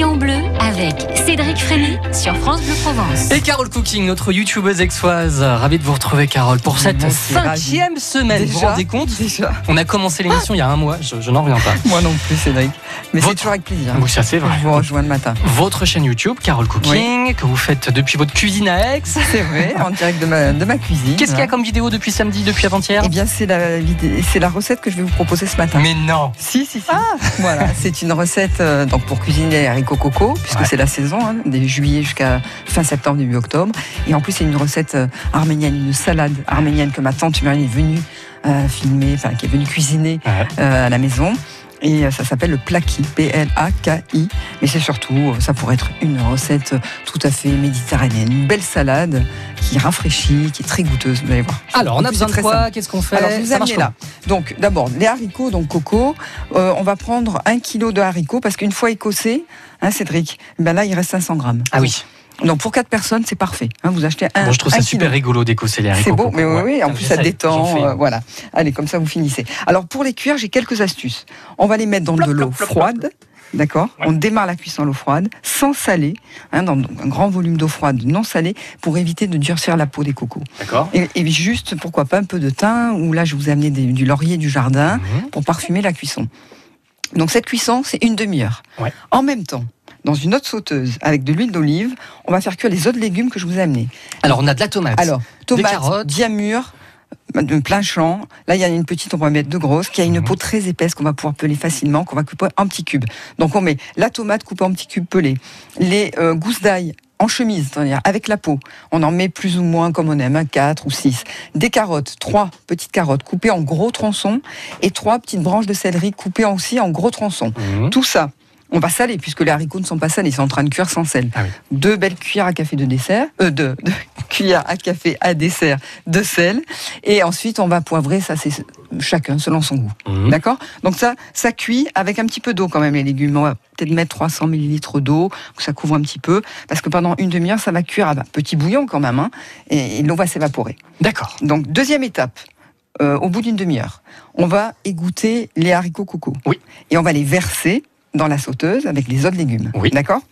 Bleu avec Cédric Frémy sur France Bleu Provence. Et Carole Cooking, notre youtubeuse exoise. Ravi de vous retrouver, Carole, pour cette cinquième semaine. vous vous rendez compte Déjà On a commencé l'émission il y a un mois, je, je n'en reviens pas. Moi non plus, Cédric. Mais c'est toujours avec plaisir. Oui, ça c'est vrai. Je vous rejoins le matin. Votre chaîne YouTube, Carole Cooking, que vous faites depuis votre cuisine à Aix. C'est vrai, en direct de ma, de ma cuisine. Qu'est-ce qu'il y a comme vidéo depuis samedi, depuis avant-hier Eh bien, c'est la, vidé- c'est la recette que je vais vous proposer ce matin. Mais non Si, si, si. Voilà, c'est une recette euh, donc pour cuisiner les haricots coco, puisque Ouais. C'est la saison, hein, des juillet jusqu'à fin septembre, début octobre. Et en plus, c'est une recette euh, arménienne, une salade arménienne que ma tante Muriel est venue euh, filmer, enfin, qui est venue cuisiner Ouais. euh, à la maison. Et ça s'appelle le plaki, P-L-A-K-I. Mais c'est surtout, ça pourrait être une recette tout à fait méditerranéenne. Une belle salade qui rafraîchit, qui est très goûteuse, vous allez voir. Alors, on a besoin de quoi. Qu'est-ce qu'on fait Alors, je vous amenez là. Donc, d'abord, les haricots, donc coco. Euh, on va prendre un kilo de haricots parce qu'une fois écossés, hein, Cédric, ben là, il reste 500 grammes. Ah oui, Donc, pour quatre personnes, c'est parfait. hein, vous achetez un. bon, je trouve un ça kilo. super rigolo d'écosser les haricots. C'est beau, coco. mais oui, en plus ça détend. euh, voilà. Allez, comme ça vous finissez. Alors pour les cuire, j'ai quelques astuces. On va les mettre dans Plop, de l'eau plop, plop, froide. D'accord Ouais. On démarre la cuisson à l'eau froide, sans saler, hein, dans un grand volume d'eau froide non salée, pour éviter de durcir la peau des cocos. D'accord. Et, et juste, pourquoi pas, un peu de thym, ou là je vous ai amené des- du laurier du jardin, Mhm. pour parfumer la cuisson. Donc cette cuisson, c'est une demi-heure. Ouais. En même temps, dans une autre sauteuse avec de l'huile d'olive, on va faire cuire les autres légumes que je vous ai amenés. Alors, on a de la tomate. Alors, carottes. bien mûres, de plein champ. Là, il y a une petite, on va mettre deux grosses, qui a une Mhm. peau très épaisse qu'on va pouvoir peler facilement, qu'on va couper en petits cubes. Donc, on met la tomate coupée en petits cubes pelés, les euh, gousses d'ail en chemise, c'est-à-dire avec la peau. On en met plus ou moins comme on aime, un 4 ou 6. Des carottes, trois petites carottes coupées en gros tronçons et trois petites branches de céleri coupées aussi en gros tronçons. Mhm. Tout ça, on va saler puisque les haricots ne sont pas salés, ils sont en train de cuire sans sel. Ah oui. Deux belles cuillères à café de dessert, euh, de, de cuillères à café à dessert de sel. Et ensuite, on va poivrer, ça c'est chacun selon son goût. Mhm. D'accord? Donc ça, ça cuit avec un petit peu d'eau quand même les légumes. On va peut-être mettre 300 millilitres d'eau, que ça couvre un petit peu, parce que pendant une demi-heure, ça va cuire à petit bouillon quand même, hein, et, et l'eau va s'évaporer. D'accord. Donc deuxième étape, euh, au bout d'une demi-heure, on va égoutter les haricots coco. Oui. Et on va les verser dans la sauteuse avec les autres légumes. Oui. D'accord?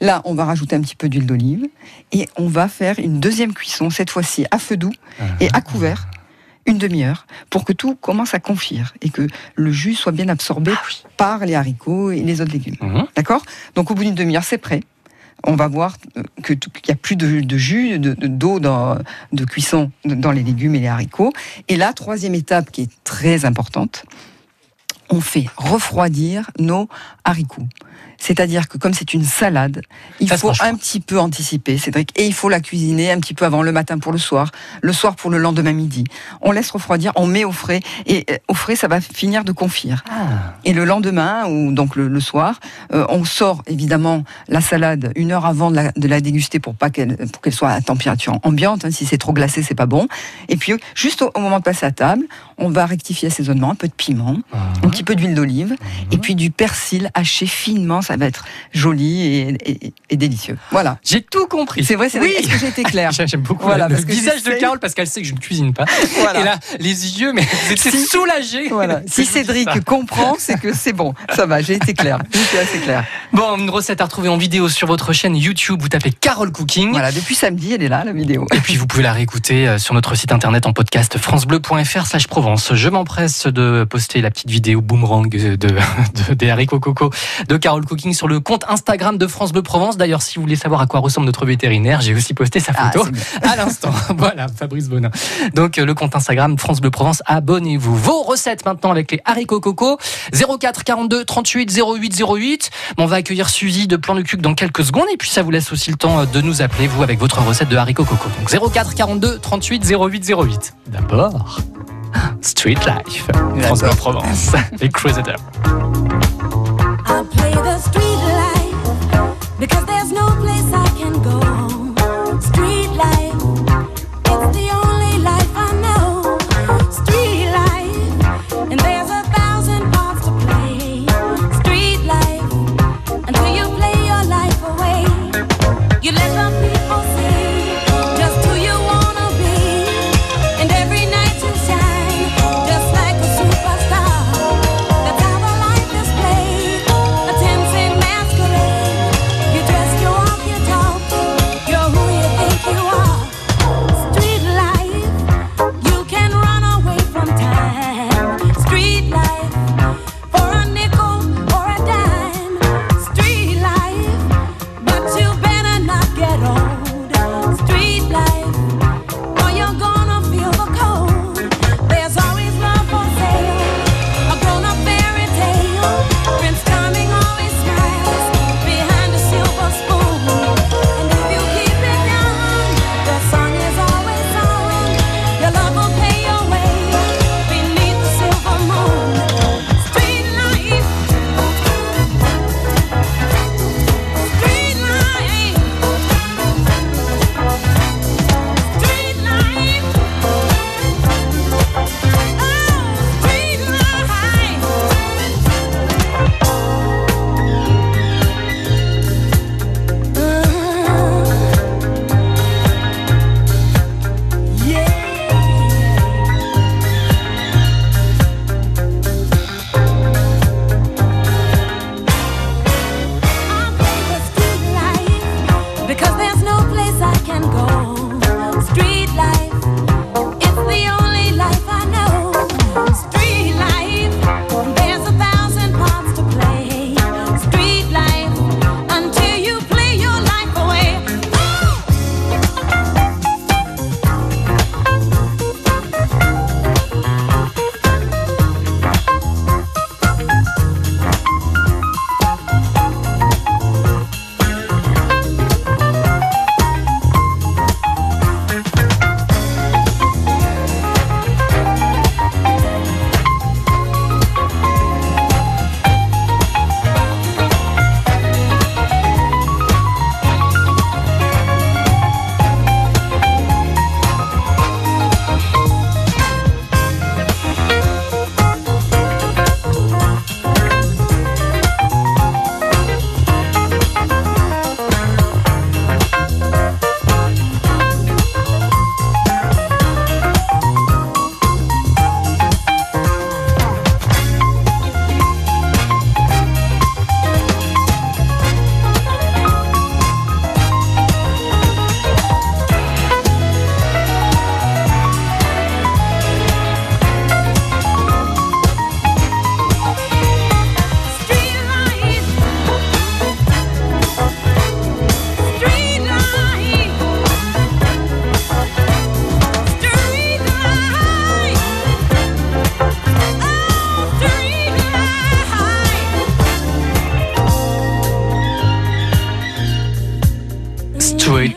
Là, on va rajouter un petit peu d'huile d'olive et on va faire une deuxième cuisson, cette fois-ci à feu doux et à couvert, une demi-heure, pour que tout commence à confire et que le jus soit bien absorbé par les haricots et les autres légumes. Mhm. D'accord? Donc au bout d'une demi-heure, c'est prêt. On va voir euh, qu'il n'y a plus de, de jus, de- de- d'eau dans- de cuisson dans les légumes et les haricots. Et la troisième étape qui est très importante, on fait refroidir nos haricots. C'est-à-dire que comme c'est une salade, il Ça faut un petit peu anticiper, Cédric, et il faut la cuisiner un petit peu avant le matin pour le soir, le soir pour le lendemain midi. On laisse refroidir, on met au frais, et euh, au frais, ça va finir de confire. Ah. Et le lendemain, ou donc le, le soir, euh, on sort évidemment la salade une heure avant de la, de la déguster pour pas qu'elle pour qu'elle soit à température ambiante. hein. si c'est trop glacé, c'est pas bon. Et puis juste au, au moment de passer à table, on va rectifier l'assaisonnement, un peu de piment, un petit peu d'huile d'olive, et puis du persil haché finement. Ça va être joli et, et- et délicieux. Voilà. J'ai tout compris. C'est vrai, c'est Oui. Est-ce que j'ai été claire J'aime beaucoup Voilà, le visage de. Carole parce qu'elle sait que je ne cuisine pas. Voilà. Et là, les yeux, mais étiez Si- soulagé. Voilà. Si Cédric ça. comprend, c'est que c'est bon. Ça va, j'ai été claire. J'étais assez claire. Bon, une recette à retrouver en vidéo sur votre chaîne YouTube. Vous tapez Carole Cooking. Voilà, depuis samedi, elle est là, la vidéo. Et puis vous pouvez la réécouter euh, sur notre site internet en podcast francebleu.fr slash Provence. Je m'empresse de poster la petite vidéo boomerang de, de- des haricots coco de Carole Cooking sur le compte Instagram de France Bleu Provence. D'ailleurs, si vous voulez savoir à quoi ressemble notre vétérinaire, j'ai aussi posté sa Ah, photo à l'instant. voilà, Fabrice Bonin. Donc euh, le compte Instagram France Bleu Provence, abonnez-vous. Vos recettes maintenant avec les haricots coco 04 42 38 08 08. On va accueillir Suzy de Plan de Cuc dans quelques secondes et puis ça vous laisse aussi le temps euh, de nous appeler vous avec votre recette de haricots coco. Donc 04 42 38 08 08. D'abord Street Life, France Bleu Provence, les Crusaders. Play the street life because there's no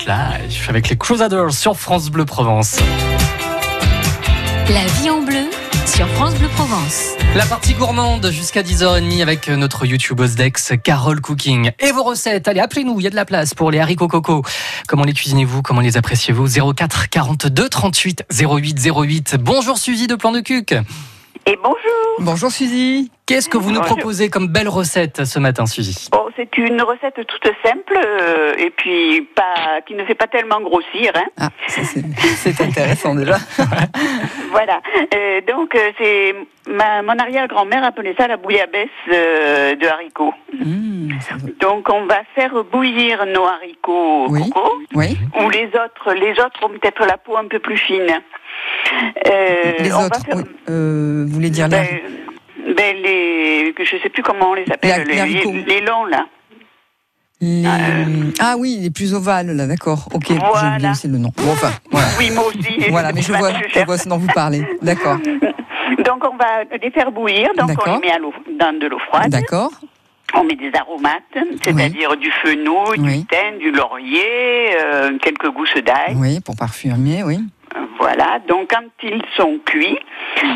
It Live avec les Crusaders sur France Bleu Provence. La vie en bleu sur France Bleu Provence. La partie gourmande jusqu'à 10h30 avec notre youtubeuse d'ex Carole Cooking. Et vos recettes, allez appelez-nous, il y a de la place pour les haricots coco. Comment les cuisinez-vous? Comment les appréciez-vous? 04 42 38 08 08. Bonjour Suzy de Plan de Cuc. Et bonjour. Bonjour Suzy. Qu'est-ce que vous nous Bonjour. proposez comme belle recette ce matin Suzy? Bon, c'est une recette toute simple euh, et puis pas qui ne fait pas tellement grossir. Hein. Ah, c'est intéressant déjà. Voilà. Euh, donc euh, c'est ma, mon arrière-grand-mère appelait ça la bouillabaisse euh, de haricots. Mmh. Donc on va faire bouillir nos haricots Oui. coco oui. ou les autres. Les autres ont peut-être la peau un peu plus fine. Euh, Les on va autres, faire- oui. Vous voulez dire ben, ben, les je sais plus comment on les appelle les longs là. Les- Ah oui, les plus ovales là, d'accord. Ok, j'ai Voilà. oublié aussi le nom. Bon, enfin, voilà. Oui, moi aussi. Voilà, mais je vois, je vois ce dont vous parlez. D'accord, Donc on va les faire bouillir, donc on les met à dans de l'eau froide. d'accord. On met des aromates, c'est-à-dire du fenouil, Oui. du thym, du laurier, euh, quelques gousses d'ail. Oui, pour parfumer, oui. Voilà, donc quand ils sont cuits,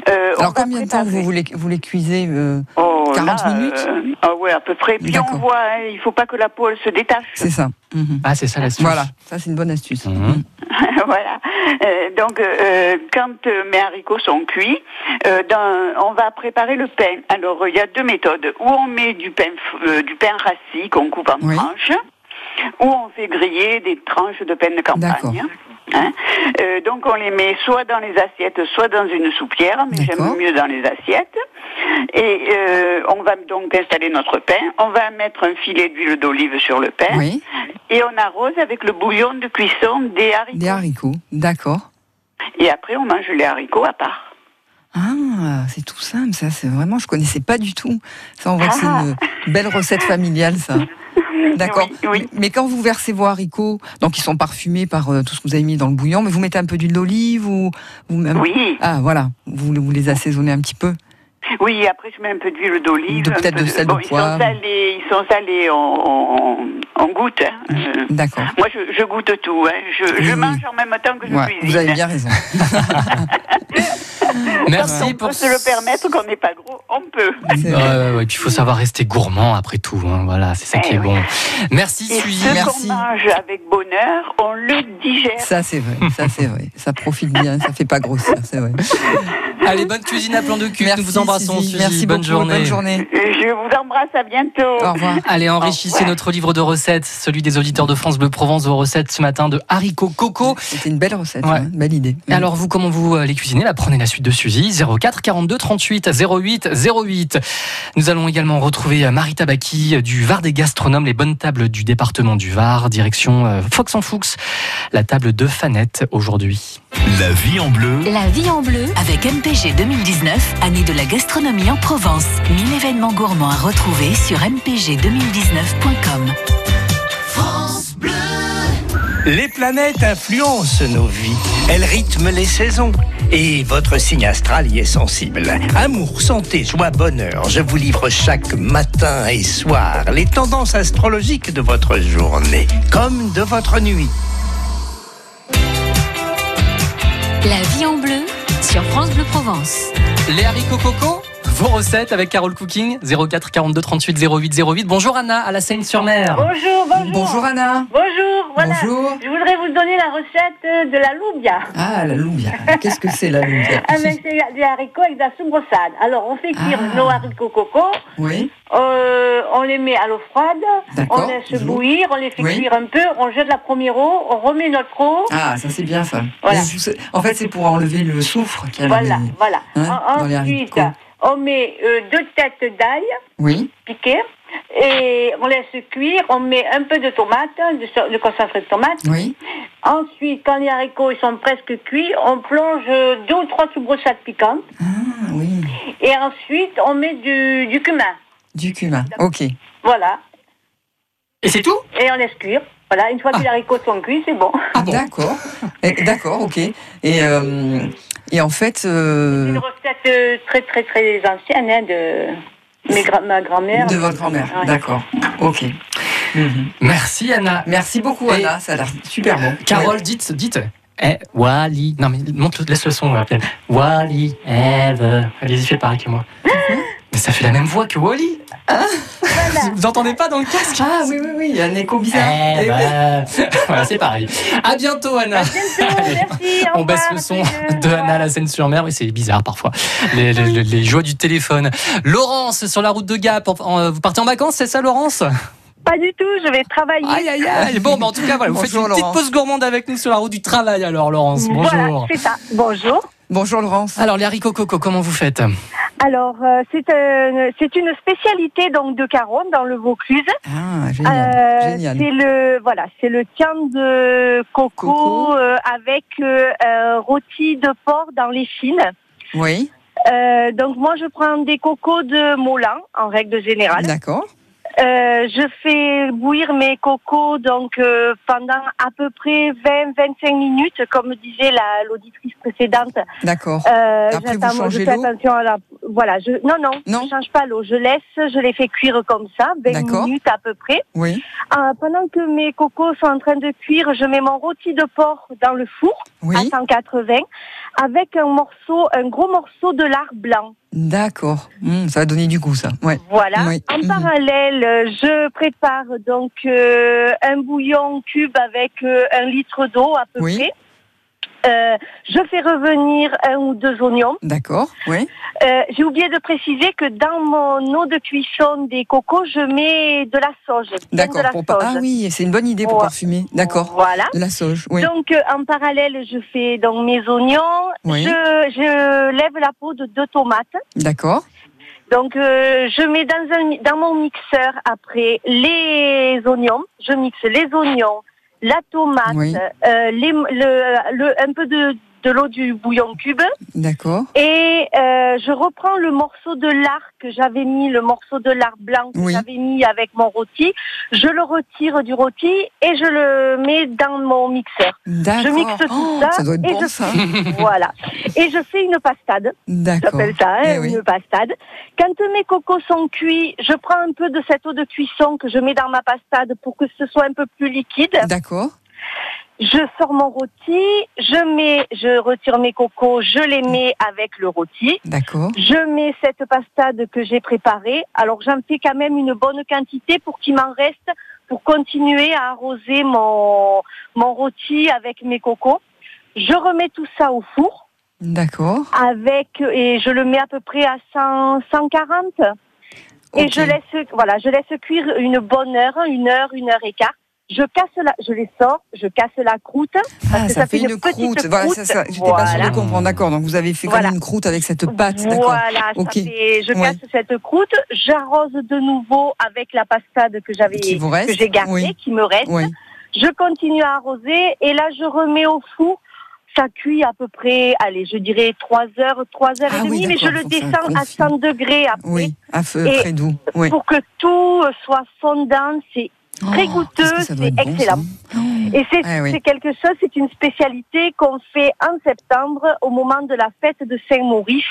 euh, on Alors va combien de temps préparer- vous, les, vous les cuisez euh, Oh, 40 là, minutes euh, Ah ouais, à peu près. Puis on voit, hein, il faut pas que la peau elle se détache. C'est ça. Mhm. Ah c'est ça l'astuce. Voilà, ça c'est une bonne astuce. Mhm. voilà. Euh, donc, euh, quand euh, mes haricots sont cuits, euh, dans- on va préparer le pain. Alors, il y a deux méthodes. Ou on met du pain, f- euh, du pain rassis qu'on coupe en Oui. tranches, ou on fait griller des tranches de pain de D'accord. campagne. Hein. Euh, donc, on les met soit dans les assiettes, soit dans une soupière, mais j'aime mieux dans les assiettes. Et euh, on va donc installer notre pain. On va mettre un filet d'huile d'olive sur le pain. Oui, Et on arrose avec le bouillon de cuisson des haricots. des haricots, d'accord. Et après, on mange les haricots à part. Ah, c'est tout simple, ça. C'est vraiment, je connaissais pas du tout. Ça, on voit que c'est Ah. une belle recette familiale, ça. D'accord. Oui, oui. Mais quand vous versez vos haricots, donc ils sont parfumés par euh, tout ce que vous avez mis dans le bouillon, mais vous mettez un peu d'huile d'olive ou, ou même. Oui, Ah, voilà. Vous, vous les assaisonnez un petit peu. oui. Après, je mets un peu d'huile d'olive. De- peut-être peu de sel, bon, de ils poivre. sont salés, ils sont salés. On goûte. hein. Euh, D'accord. moi, je, je goûte tout. Hein. Je, mange en même temps que je Ouais, cuisine. vous avez bien raison. Merci on pour peut se le permettre, qu'on n'est pas gros, on peut. Ouais, ouais, puis il faut savoir rester gourmand après tout. hein. Voilà, c'est ça qui Eh est oui. bon. Merci Et Suzy. ce qu'on mange avec bonheur, on le digère. Ça, c'est vrai. Ça, c'est vrai. Ça profite bien. Ça fait pas grossir, c'est vrai. Allez, bonne cuisine à plan de cul. Merci, Nous vous embrassons Suzy. Suzy. Merci bonne beaucoup. journée. Bonne journée. Je vous embrasse, à bientôt. Au revoir. Allez, enrichissez revoir. notre livre de recettes, celui des auditeurs de France Bleu Provence, vos recettes ce matin de haricots coco. C'était une belle recette, Ouais. hein, belle idée. Et alors, vous, comment vous euh, les cuisinez? Là, prenez la suite de Suzy, 04 42 38 08 08. Nous allons également retrouver euh, Marie Tabaki euh, du Var des gastronomes, les bonnes tables du département du Var, direction euh, Fox en Fuchs, la table de Fanette aujourd'hui. La vie en bleu. La vie en bleu Avec MPG 2019, année de la gastronomie en Provence. 1000 événements gourmands à retrouver sur mpg2019.com. Les planètes influencent nos vies. Elles rythment les saisons. Et votre signe astral y est sensible. Amour, santé, joie, bonheur. Je vous livre chaque matin et soir les tendances astrologiques de votre journée, comme de votre nuit. La vie en bleu sur France Bleu Provence. Les haricots coco vos recettes avec Carole Cooking 04 42 38 08 08. Bonjour Anna à la Seine-sur-Mer. Bonjour, bonjour. Bonjour Anna. Bonjour, voilà. Bonjour. Je voudrais vous donner la recette euh, de la loubia. Ah, la loubia. Qu'est-ce que c'est la loubia Avec des, des haricots avec de la soupe brossade. Alors, on fait cuire Ah. nos haricots coco. Oui, euh, on les met à l'eau froide. D'accord. On laisse bouillir. On les fait Oui. cuire un peu. On jette la première eau. On remet notre eau. Ah, ça c'est bien ça. Voilà. En fait, c'est pour enlever le soufre qu'il y a dans Voilà, les- voilà. Hein, En- dans les ensuite, haricots. On met euh, deux têtes d'ail Oui, piquées. Et on laisse cuire. On met un peu de tomate, de, so- de concentré de tomate. oui. Ensuite, quand les haricots ils sont presque cuits, on plonge deux ou trois sous-brossades piquantes. Ah, oui. Et ensuite, on met du, du cumin. Du cumin. Ok. Voilà. Et c'est tout? Et on laisse cuire. Voilà, une fois que les haricots sont cuits, c'est bon. Ah, D'accord. Eh, D'accord, ok. Et, euh, et en fait, euh, C'est une recette euh, très, très, très ancienne hein, de mes gra- ma grand-mère. de votre grand-mère. Ouais. D'accord. Ok. Merci Anna. Merci beaucoup, Et- Anna. Ça a l'air super bon. Carole, dites, dites. Eh, Wally. Non, mais montre, laisse le son. là. Wally, Eve. Allez-y, faites pareil que moi. Mais ça fait la même voix que Wally. Vous entendez pas dans le casque Ah oui, oui, oui, il y a un écho bizarre. Eh ben, voilà, c'est pareil. À bientôt, Anna. Merci, au On baisse le son de. Anna à la Seine-sur-Mer. Oui, c'est bizarre parfois. Les, les- les- les joies du téléphone. Laurence, sur la route de Gap. Vous partez en vacances, c'est ça, Laurence? Pas du tout, je vais travailler. Aïe, aïe, aïe. Bon, bah, en tout cas, voilà, vous faites Bonjour, une petite Laurence. pause gourmande avec nous sur la route du travail, alors, Laurence. Bonjour. Voilà, c'est ça. Bonjour. Bonjour, Laurence. Alors, les haricots coco, comment vous faites Alors, euh, c'est un- c'est une spécialité donc de Caronne dans le Vaucluse. Ah, génial. Euh, génial. C'est le voilà, c'est le tian de coco, Coco. euh, avec euh, rôti de porc dans les chines. Oui, Euh, donc moi, je prends des cocos de Moulin en règle générale. d'accord. Euh, je fais bouillir mes cocos donc euh, pendant à peu près 20-25 minutes, comme disait la l'auditrice précédente. D'accord. Euh, Après, vous j'attends- changez je fais l'eau attention à la. Voilà, je non non, Non. je change pas l'eau. Je laisse, je les fais cuire comme ça, 20 D'accord. minutes à peu près. Oui, Euh, pendant que mes cocos sont en train de cuire, je mets mon rôti de porc dans le four à oui. 180 avec un morceau, un gros morceau de lard blanc. D'accord. Hum, ça va donner du goût, ça. Ouais. Voilà. Oui. En Mhm. parallèle, euh, je prépare donc euh, un bouillon cube avec euh, un litre d'eau à peu Oui. près. Euh, je fais revenir un ou deux oignons. D'accord. Oui. Euh, J'ai oublié de préciser que dans mon eau de cuisson des cocos, je mets de la sauge. D'accord. Pour sauge. Ah oui, c'est une bonne idée pour parfumer. D'accord. Voilà. De la sauge. Oui. Donc euh, en parallèle, je fais donc mes oignons. Oui. Je, je lève la peau de deux tomates. D'accord. Donc euh, je mets dans un dans mon mixeur après les oignons. Je mixe les oignons, la tomate, Oui. euh, les, le, le- un peu de de l'eau du bouillon cube D'accord. et euh, je reprends le morceau de lard que j'avais mis, le morceau de lard blanc que Oui. j'avais mis avec mon rôti. Je le retire du rôti et je le mets dans mon mixeur. D'accord. Je mixe tout Oh, ça, ça doit être et bon, je ça. voilà. Et je fais une pastade. D'accord. J'appelle ça hein, Eh oui. une pastade. Quand mes cocos sont cuits, je prends un peu de cette eau de cuisson que je mets dans ma pastade pour que ce soit un peu plus liquide. D'accord. Je sors mon rôti, je mets, je retire mes cocos, je les mets avec le rôti. D'accord. Je mets cette pastade que j'ai préparée. Alors j'en fais quand même une bonne quantité pour qu'il m'en reste pour continuer à arroser mon, mon rôti avec mes cocos. Je remets tout ça au four D'accord. avec et je le mets à peu près à 100, 140 et je laisse voilà je laisse cuire une bonne heure une heure une heure et quart je casse la je les sors je casse la croûte parce Ah, que ça, ça fait une une petite croûte. Voilà, croûte. ça, ça, j'étais pas sûre de comprendre. D'accord. Donc vous avez fait Voilà. comme une croûte avec cette pâte. D'accord. voilà Ok. ça fait, je Ouais. casse cette croûte j'arrose de nouveau avec la pastade que j'avais que j'ai gardée Oui. qui me reste Oui. je continue à arroser et là je remets au four ça cuit à peu près, allez, je dirais 3 heures, 3 heures Ah et demie, oui, mais je le descends à confie. 100 degrés après. Oui. À feu Et très doux. Oui. pour que tout soit fondant. C'est très Oh, goûteux, c'est être bon, Et c'est Ah oui. c'est quelque chose, c'est une spécialité qu'on fait en septembre au moment de la fête de Saint-Maurice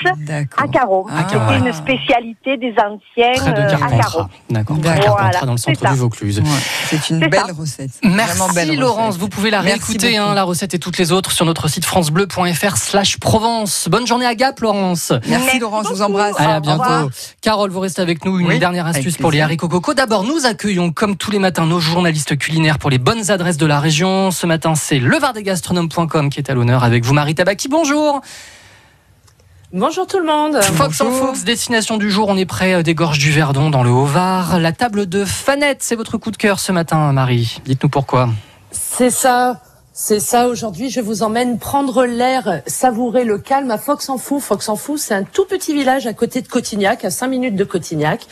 à Carreau. Ah. C'était une spécialité des anciens Près de euh, à Carreau. D'accord. Voilà, dans le c'est centre du Vaucluse. Ouais, C'est une belle ça. recette. Merci belle Laurence, recette. vous pouvez la réécouter, hein, la recette et toutes les autres sur notre site francebleu.fr slash Provence. Bonne journée à Gap Laurence. Merci, Merci Laurence, je vous embrasse. Allez, à bientôt. Carole, vous restez avec nous. Une Oui, dernière astuce pour les haricots coco. D'abord, nous accueillons, comme tous les matins, nos journalistes culinaires pour les bonnes adresses de la région. Ce matin, c'est levardesgastronomes.com qui est à l'honneur avec vous, Marie Tabaki. Bonjour. Bonjour tout le monde. Fox en. Fox, destination du jour. On est près euh, des gorges du Verdon, dans le Haut-Var. La table de Fanette, c'est votre coup de cœur ce matin, Marie. Dites-nous pourquoi. C'est ça. C'est ça, aujourd'hui je vous emmène prendre l'air, savourer le calme à Fox-en-Fou. Fox-en-Fou, c'est un tout petit village à côté de Cotignac, à 5 minutes de Cotignac.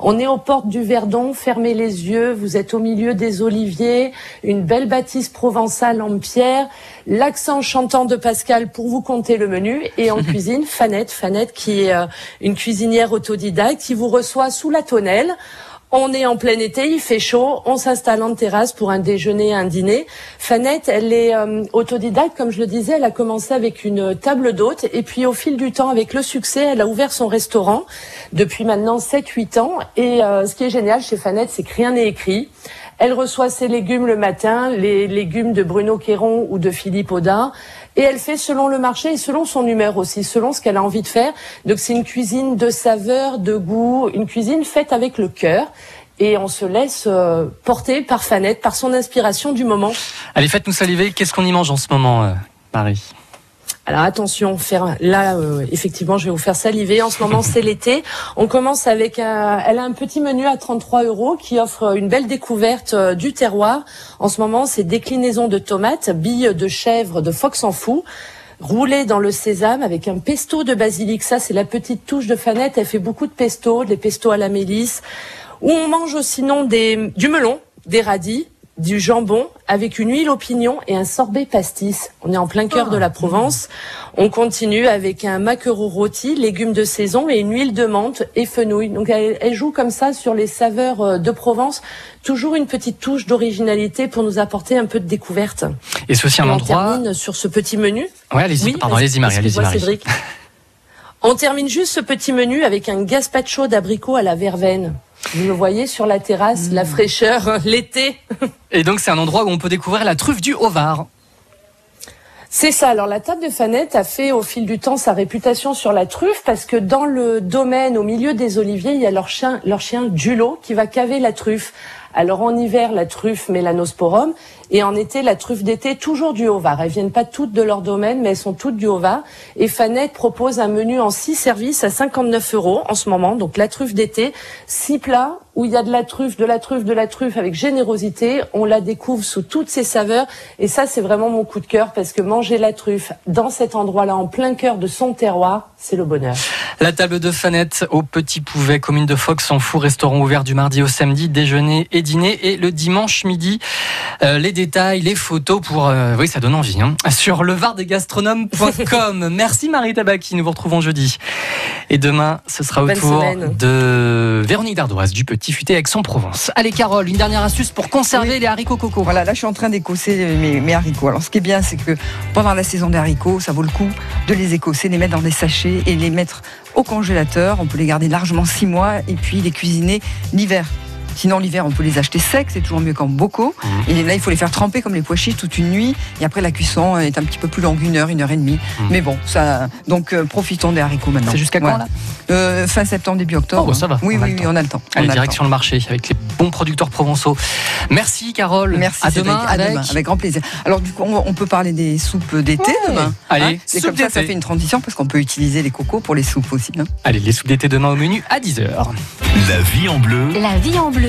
On est aux portes du Verdon, fermez les yeux, vous êtes au milieu des oliviers, une belle bâtisse provençale en pierre, l'accent chantant de Pascal pour vous compter le menu, et en cuisine, Fanette, Fanette qui est euh, une cuisinière autodidacte qui vous reçoit sous la tonnelle. On est en plein été, il fait chaud, on s'installe en terrasse pour un déjeuner, un dîner. Fanette, elle est euh, autodidacte, comme je le disais, elle a commencé avec une table d'hôte et puis au fil du temps, avec le succès, elle a ouvert son restaurant depuis maintenant 7-8 ans. Et euh, ce qui est génial chez Fanette, c'est que rien n'est écrit. Elle reçoit ses légumes le matin, les légumes de Bruno Quéron ou de Philippe Audin. Et elle fait selon le marché et selon son humeur aussi, selon ce qu'elle a envie de faire. Donc c'est une cuisine de saveur, de goût, une cuisine faite avec le cœur. Et on se laisse euh, porter par Fanette, par son inspiration du moment. Allez, faites-nous saliver. Qu'est-ce qu'on y mange en ce moment, euh, Marie? Alors attention, faire là euh, effectivement, je vais vous faire saliver. En ce moment, c'est l'été. On commence avec un, elle a un petit menu à 33 euros qui offre une belle découverte euh, du terroir. En ce moment, c'est déclinaison de tomates, billes de chèvre, de fox en fou roulé dans le sésame avec un pesto de basilic. Ça, c'est la petite touche de Fanette. Elle fait beaucoup de pesto, des pestos à la mélisse. Où on mange sinon des, du melon, des radis, du jambon avec une huile au pignon et un sorbet pastis. On est en plein cœur de la Provence. On continue avec un maquereau rôti, légumes de saison et une huile de menthe et fenouil. Donc elle, elle joue comme ça sur les saveurs euh, de Provence. Toujours une petite touche d'originalité pour nous apporter un peu de découverte. Et aussi un Et on endroit. termine sur ce petit menu. Ouais, allez-y, Oui, pardon, allez-y, Marie, allez-y, Marie. On termine juste ce petit menu avec un gazpacho d'abricot à la verveine. Vous le voyez sur la terrasse, la fraîcheur, l'été. Et donc, c'est un endroit où on peut découvrir la truffe du Haut-Var. C'est ça. Alors la table de Fanette a fait au fil du temps sa réputation sur la truffe parce que dans le domaine, au milieu des oliviers, il y a leur chien, leur chien Dulo qui va caver la truffe. Alors en hiver, la truffe Melanosporum et en été, la truffe d'été, toujours du Haut-Var. Elles viennent pas toutes de leur domaine, mais elles sont toutes du Haut-Var. Et Fanette propose un menu en six services à 59 euros en ce moment. Donc la truffe d'été, six plats où il y a de la truffe, de la truffe, de la truffe avec générosité. On la découvre sous toutes ses saveurs. Et ça, c'est vraiment mon coup de cœur parce que manger la truffe dans cet endroit-là, en plein cœur de son terroir, c'est le bonheur. La table de Fanette au Petit Pouvet, commune de Fox en fou, restaurant ouvert du mardi au samedi, déjeuner et dîner et le dimanche midi. Euh, les détails, les photos pour, euh, oui, ça donne envie, hein, sur levardegastronomes.com. Merci Marie Tabaki, nous vous retrouvons jeudi. Et demain, ce sera au Bonne tour semaine. de Véronique Dardoise du Petit Futé Aix-en-Provence. Allez Carole, une dernière astuce pour conserver les haricots coco. Voilà, là je suis en train d'écosser mes, mes haricots. Alors ce qui est bien, c'est que pendant la saison des haricots, ça vaut le coup de les écosser, les mettre dans des sachets et les mettre au congélateur. On peut les garder largement six mois et puis les cuisiner l'hiver. Sinon, l'hiver, on peut les acheter secs, c'est toujours mieux qu'en bocaux. Mhm. Et là, il faut les faire tremper comme les pois chiches toute une nuit. Et après, la cuisson est un petit peu plus longue, une heure, une heure et demie. Mhm. Mais bon, ça. Donc, euh, profitons des haricots maintenant. C'est jusqu'à quand, Voilà. Euh, Fin septembre, début octobre. Oh, bah, ça va, Oui, on a oui, le oui, temps. on a le temps. On Allez, a le direction le marché avec les bons producteurs provençaux. Merci Carole. Merci. À demain À avec. demain, avec grand plaisir. Alors du coup, on, on peut parler des soupes d'été demain. Allez, c'est soupe comme ça, ça fait une transition parce qu'on peut utiliser les cocos pour les soupes aussi. hein. Allez, les soupes d'été demain au menu à 10h. La vie en bleu. La vie en bleu.